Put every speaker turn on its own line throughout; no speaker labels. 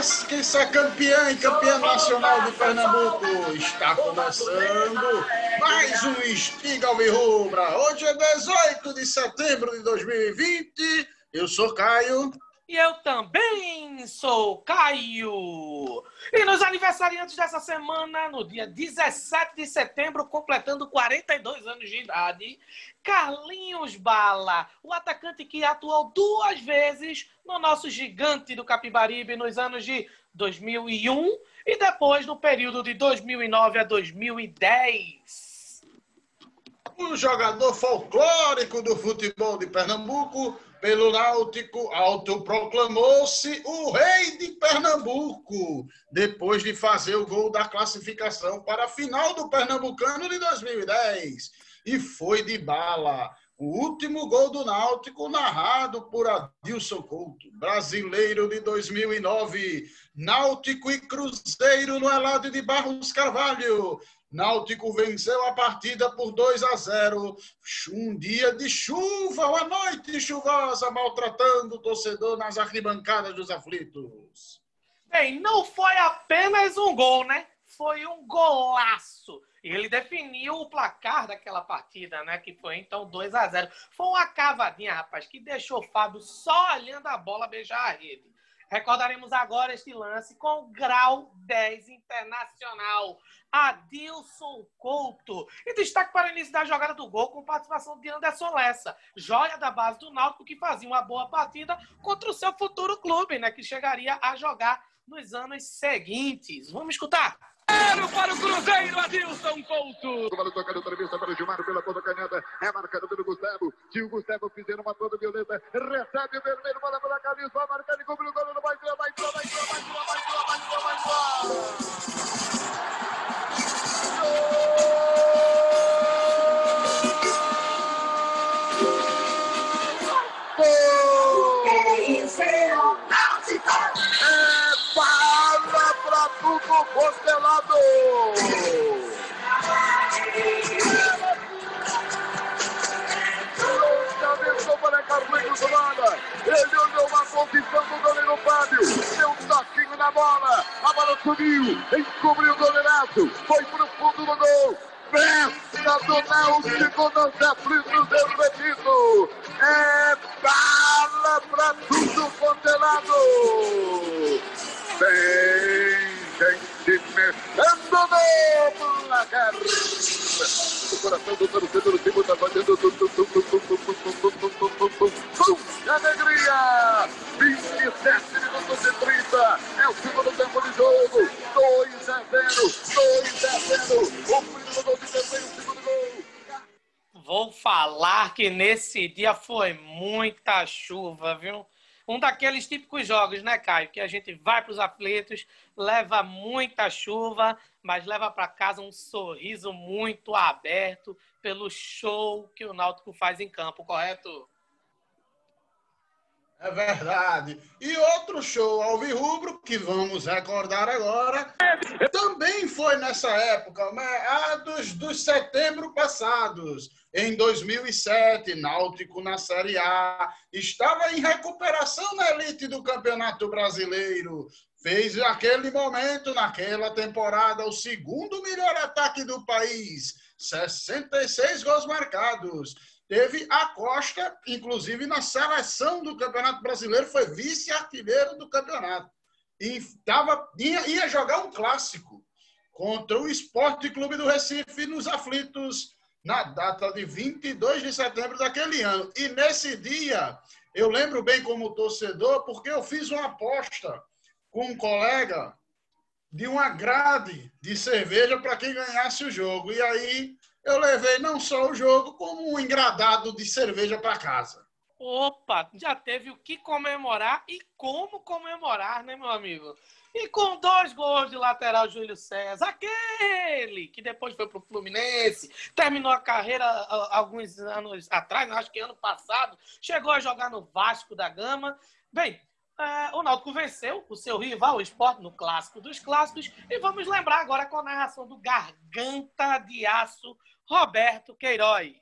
Justiça campeã e campeã nacional de Pernambuco. Está começando mais um Espiga Alvirrubra. Hoje é 18 de setembro de 2020. Eu sou Caio.
E eu também sou Caio. E nos aniversariantes dessa semana, no dia 17 de setembro, completando 42 anos de idade, Carlinhos Bala, o atacante que atuou duas vezes no nosso gigante do Capibaribe nos anos de 2001 e depois no período de 2009 a 2010.
O jogador folclórico do futebol de Pernambuco, pelo Náutico, autoproclamou-se o rei de Pernambuco, depois de fazer o gol da classificação para a final do Pernambucano de 2010. E foi de bala. O último gol do Náutico, narrado por Adilson Couto, brasileiro de 2009. Náutico e Cruzeiro no Elado de Barros Carvalho. Náutico venceu a partida por 2 a 0. Um dia de chuva, uma noite chuvosa, maltratando o torcedor nas arquibancadas dos aflitos.
Bem, não foi apenas um gol, né? Foi um golaço ele definiu o placar daquela partida, né? Que foi então 2 a 0 Foi uma cavadinha, rapaz, que deixou o Fábio só olhando a bola beijar a rede. Recordaremos agora este lance com o grau 10 internacional. Adilson Couto. E destaque para o início da jogada do gol com participação de Anderson Lessa, joia da base do Náutico que fazia uma boa partida contra o seu futuro clube, né? Que chegaria a jogar nos anos seguintes. Vamos escutar.
Zero para o Cruzeiro, Adilson Couto.
Vale tocando entrevista para o Gilmar pela ponta canhota. É marcado pelo Gustavo. Se o Gustavo fizer uma toda violenta, recebe o vermelho, bola para Carlinhos, vai marcar e cobre o gol, não vai entrar, vai entrar, vai entrar, vai entrar, vai entrar, vai entrar, vai entrar. Tudo congelado. Lançamento para Carlinhos Lana. Ele olhou a posição do goleiro Fábio. Deu um toquinho na bola. A bola subiu. Encobriu o goleiraço. Foi pro fundo do gol. Festa do Náutico nos aflitos do coração do torcedor do time está fazendo alegria. 27 minutos e 30. É o segundo tempo de jogo. 2 a 0. 2 a 0. O primeiro gol de desenho, o segundo gol.
Vou falar que nesse dia foi muita chuva, viu? Um daqueles típicos jogos, né, Caio? Que a gente vai para os aflitos, leva muita chuva, mas leva para casa um sorriso muito aberto pelo show que o Náutico faz em campo, correto?
É verdade. E outro show ao Rubro, que vamos recordar agora, também foi nessa época, né? a dos, dos setembro passados em 2007, Náutico na Série A, estava em recuperação na elite do Campeonato Brasileiro. Fez naquele momento, naquela temporada, o segundo melhor ataque do país, 66 gols marcados. Teve a Costa, inclusive na seleção do Campeonato Brasileiro, foi vice-artilheiro do campeonato. E tava, ia, ia jogar um clássico contra o Esporte Clube do Recife nos aflitos na data de 22 de setembro daquele ano. E nesse dia, eu lembro bem como torcedor, porque eu fiz uma aposta com um colega de uma grade de cerveja para quem ganhasse o jogo. E aí eu levei não só o jogo, como um engradado de cerveja para casa.
Opa, já teve o que comemorar e como comemorar, né, meu amigo? E com dois gols de lateral, Júlio César, aquele que depois foi para o Fluminense, terminou a carreira alguns anos atrás, acho que ano passado, chegou a jogar no Vasco da Gama. Bem, é, o Náutico venceu o seu rival, o Sport, no clássico dos clássicos. E vamos lembrar agora com a narração do Garganta de Aço, Roberto Queiroz.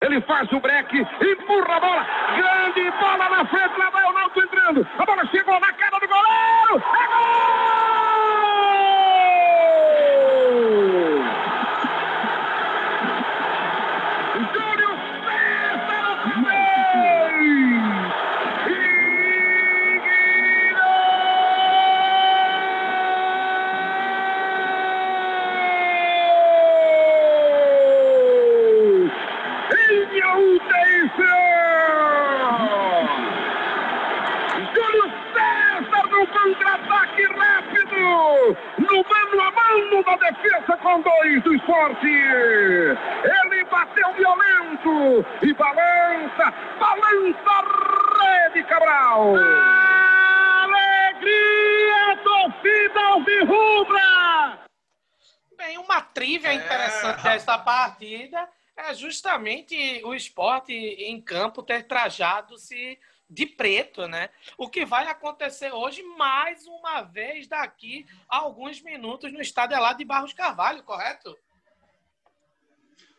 Ele faz o break, empurra a bola. Grande bola na frente, lá vai o Náutico entrando. A bola chegou na cara do goleiro. É gol! defesa com dois do esporte. Ele bateu violento e balança, balança a rede, Cabral. Alegria, torcida alvirrubra!
Bem, uma trivia é. Interessante desta partida é justamente o esporte em campo ter trajado-se de preto, né? O que vai acontecer hoje, mais uma vez, daqui a alguns minutos, no estádio lá de Barros Carvalho, correto?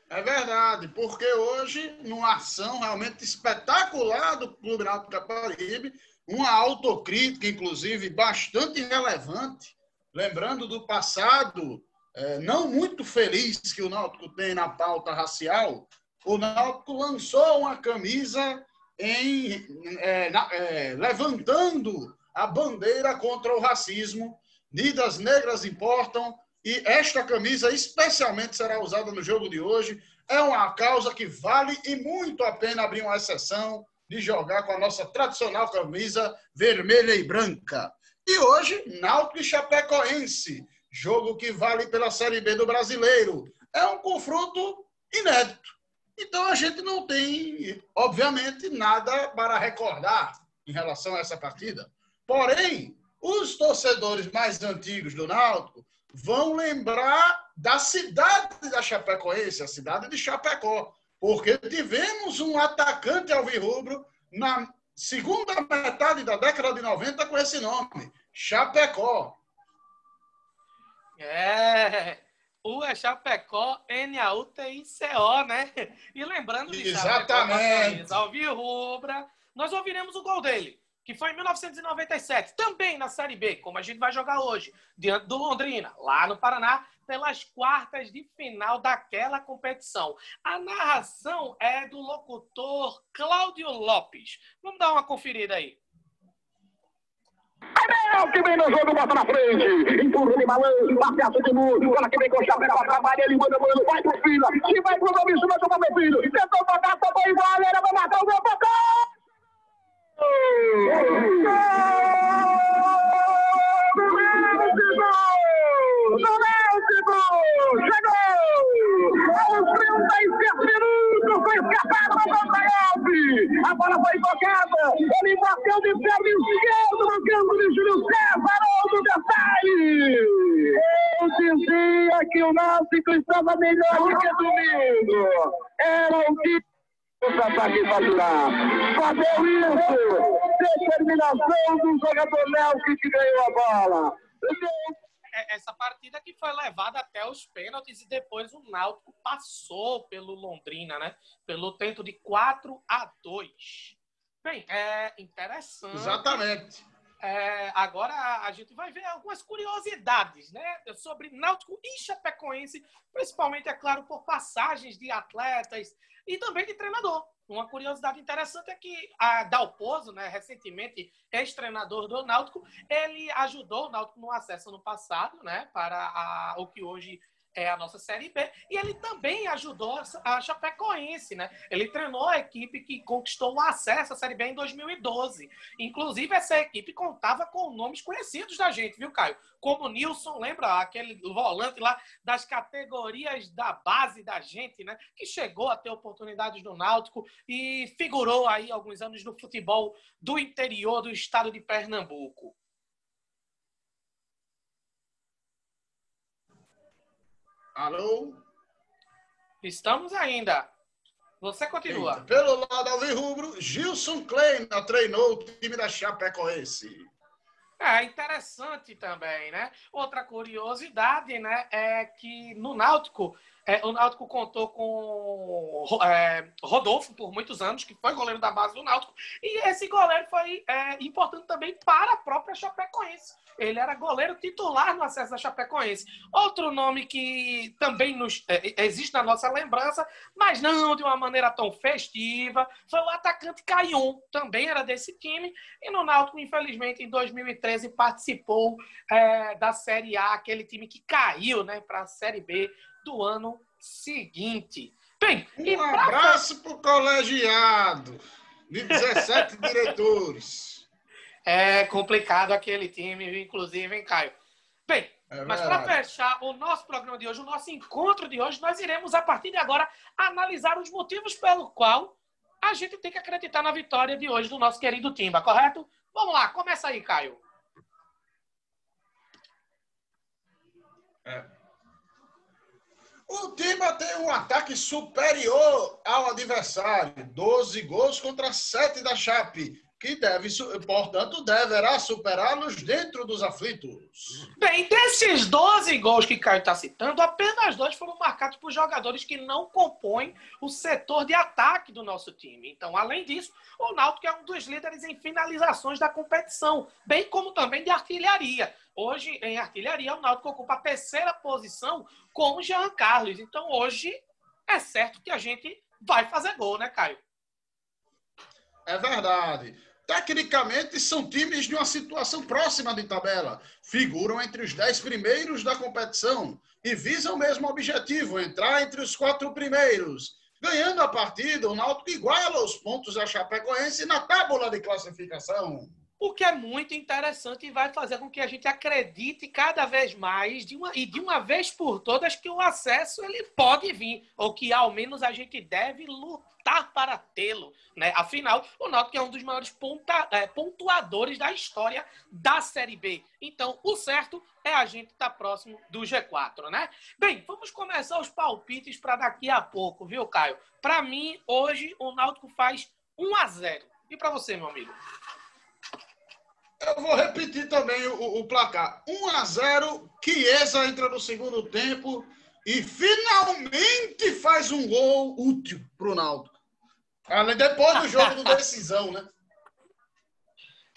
É verdade, porque hoje, numa ação realmente espetacular do Clube Náutico Caparibe, uma autocrítica, inclusive, bastante relevante, lembrando do passado é, não muito feliz que o Náutico tem na pauta racial, o Náutico lançou uma camisa em, é, na, é, levantando a bandeira contra o racismo. Vidas negras importam e esta camisa especialmente será usada no jogo de hoje. É uma causa que vale e muito a pena abrir uma exceção de jogar com a nossa tradicional camisa vermelha e branca. E hoje, Náutico e Chapecoense, jogo que vale pela Série B do Brasileiro. É um confronto inédito. Então a gente não tem, obviamente, nada para recordar em relação a essa partida. Porém, os torcedores mais antigos do Náutico vão lembrar da cidade da Chapecoense, a cidade de Chapecó, porque tivemos um atacante alvirrubro na segunda metade da década de 90 com esse nome, Chapecó.
É, U é Chapecó, N-A-U-T-I-C-O, né? E lembrando de
Exatamente.
Chapecó, Rubra, nós ouviremos o gol dele, que foi em 1997, também na Série B, como a gente vai jogar hoje, diante do Londrina, lá no Paraná, pelas quartas de final daquela competição. A narração é do locutor Cláudio Lopes. Vamos dar uma conferida aí.
Abel que vem no jogo, bota na frente. Empurra de balanço, passeaço de muro. Bola que vem com o chapéu, ela trabalha, ele manda, mano, vai pro filho. Se vai pro nome, isso vai tomar meu filho. Tentou tocar, tocou igual, era pra matar o meu tocou! Gol! Gol! Chegou! Aos 37 minutos, foi escapado do Alves. A bola foi tocada, ele bateu de perna esquerdo no campo de Júlio César, outro detalhe. Eu dizia que o Náutico estava melhor do que domingo. Era o que contra-ataque faturar. Fazeu isso! Determinação do jogador Nelson que ganhou a bola.
É, essa partida que foi levada até os pênaltis e depois o Náutico passou pelo Londrina, né? Pelo tento de 4 a 2. Bem, é interessante.
Exatamente.
É, agora a gente vai ver algumas curiosidades, né? Sobre Náutico e Chapecoense, principalmente, é claro, por passagens de atletas e também de treinador. Uma curiosidade interessante é que a Dalpozo, né, recentemente ex-treinador do Náutico, ele ajudou o Náutico no acesso no passado, né, para a, o que hoje é a nossa Série B. E ele também ajudou a Chapecoense, né? Ele treinou a equipe que conquistou o acesso à Série B em 2012. Inclusive, essa equipe contava com nomes conhecidos da gente, viu, Caio? Como Nilson, lembra aquele volante lá das categorias da base da gente, né? Que chegou a ter oportunidades no Náutico e figurou aí alguns anos no futebol do interior do estado de Pernambuco.
Alô?
Estamos ainda. Você continua.
Eita, pelo lado alvirrubro, Gilson Kleina treinou o time da Chapecoense.
É interessante também, né? Outra curiosidade, né, é que no Náutico é, o Náutico contou com é, Rodolfo por muitos anos, que foi goleiro da base do Náutico, e esse goleiro foi é, importante também para a própria Chapecoense. Ele era goleiro titular no acesso da Chapecoense. Outro nome que também nos, é, existe na nossa lembrança, mas não de uma maneira tão festiva, foi o atacante Caion, também era desse time, e no Náutico, infelizmente, em 2013 participou é, da Série A, aquele time que caiu né, para a Série B do ano seguinte. Bem,
um abraço para o colegiado de 17 diretores.
É complicado aquele time, inclusive, hein, Caio? Bem, é mas para fechar o nosso programa de hoje, o nosso encontro de hoje, nós iremos, a partir de agora, analisar os motivos pelo qual a gente tem que acreditar na vitória de hoje do nosso querido Timba, correto? Vamos lá, começa aí, Caio.
É, o Timba tem um ataque superior ao adversário. 12 gols contra 7 da Chape, que deve, portanto, deverá superá-los dentro dos aflitos.
Bem, desses 12 gols que Caio está citando, apenas dois foram marcados por jogadores que não compõem o setor de ataque do nosso time. Então, além disso, o Náutico é um dos líderes em finalizações da competição, bem como também de artilharia. Hoje, em artilharia, o Náutico ocupa a terceira posição com o Jean Carlos. Então, hoje, é certo que a gente vai fazer gol, né, Caio?
É verdade. Tecnicamente, são times de uma situação próxima de tabela. Figuram entre os dez primeiros da competição e visam o mesmo objetivo, entrar entre os quatro primeiros. Ganhando a partida, o Náutico iguala os pontos da Chapecoense na tábula de classificação.
O que é muito interessante e vai fazer com que a gente acredite cada vez mais de uma, e de uma vez por todas que o acesso ele pode vir, ou que ao menos a gente deve lutar para tê-lo. Né? Afinal, o Náutico é um dos maiores ponta, é, pontuadores da história da Série B. Então, o certo é a gente estar tá próximo do G4, né? Bem, vamos começar os palpites para daqui a pouco, viu, Caio? Para mim, hoje, o Náutico faz 1 a 0 E para você, meu amigo?
Eu vou repetir também o, o placar. 1 a 0 Chiesa entra no segundo tempo e finalmente faz um gol útil para o Naldo. Depois do jogo do decisão, né?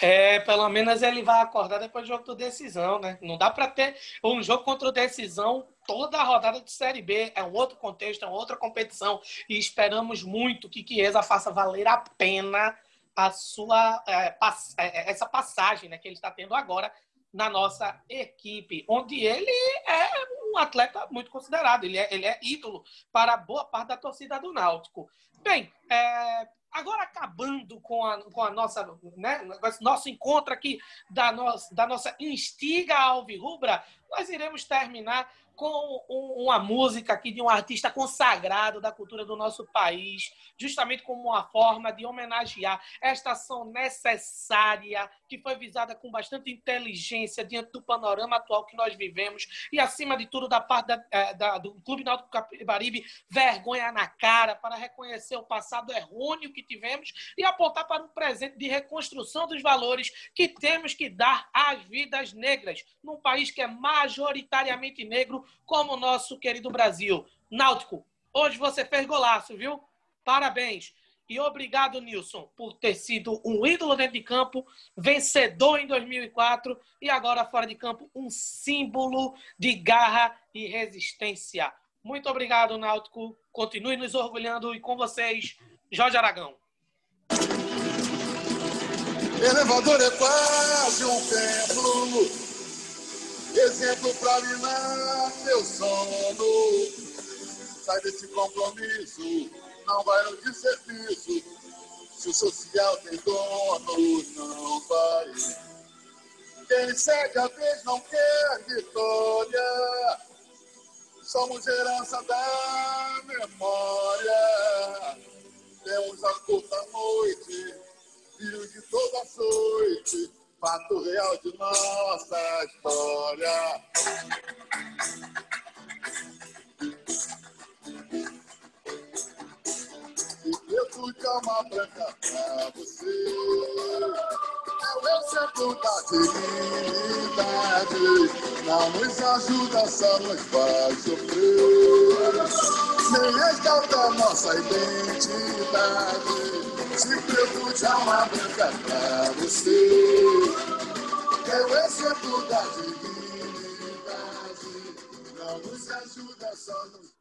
É, pelo menos ele vai acordar depois do jogo do decisão, né? Não dá para ter um jogo contra o decisão toda a rodada de Série B. É um outro contexto, é uma outra competição. E esperamos muito que Chiesa faça valer a pena a sua é, é, é, essa passagem né, que ele está tendo agora na nossa equipe, onde ele é um atleta muito considerado, ele é, ele é ídolo para boa parte da torcida do Náutico. Bem, é, agora acabando com a, com a nossa, né, nosso encontro aqui da, no, da nossa instiga alvirrubra, nós iremos terminar com uma música aqui de um artista consagrado da cultura do nosso país, justamente como uma forma de homenagear esta ação necessária que foi visada com bastante inteligência diante do panorama atual que nós vivemos e, acima de tudo, da parte da, é, da, do Clube Náutico Capibaribe, vergonha na cara para reconhecer o passado errôneo que tivemos e apontar para um presente de reconstrução dos valores que temos que dar às vidas negras num país que é majoritariamente negro como o nosso querido Brasil. Náutico, hoje você fez golaço, viu? Parabéns. E obrigado, Nilson, por ter sido um ídolo dentro de campo, vencedor em 2004 e agora fora de campo, um símbolo de garra e resistência. Muito obrigado, Náutico. Continue nos orgulhando e com vocês, Jorge Aragão.
Elevador é quase um templo exemplo pra minar teu sono. Sai desse compromisso, não vai no desserviço. Se o social tem dono, não vai. Quem segue a vez não quer vitória. Somos herança da memória. Temos a curta noite, filhos de toda noite, fato real de nossa história. E eu fui cama branca pra você. É o exemplo da dignidade. Não nos ajuda, só nos faz sofrer. Nem resgata nossa identidade. Se preto de alma branca pra você. É o exemplo da dignidade. Não nos ajuda, só nos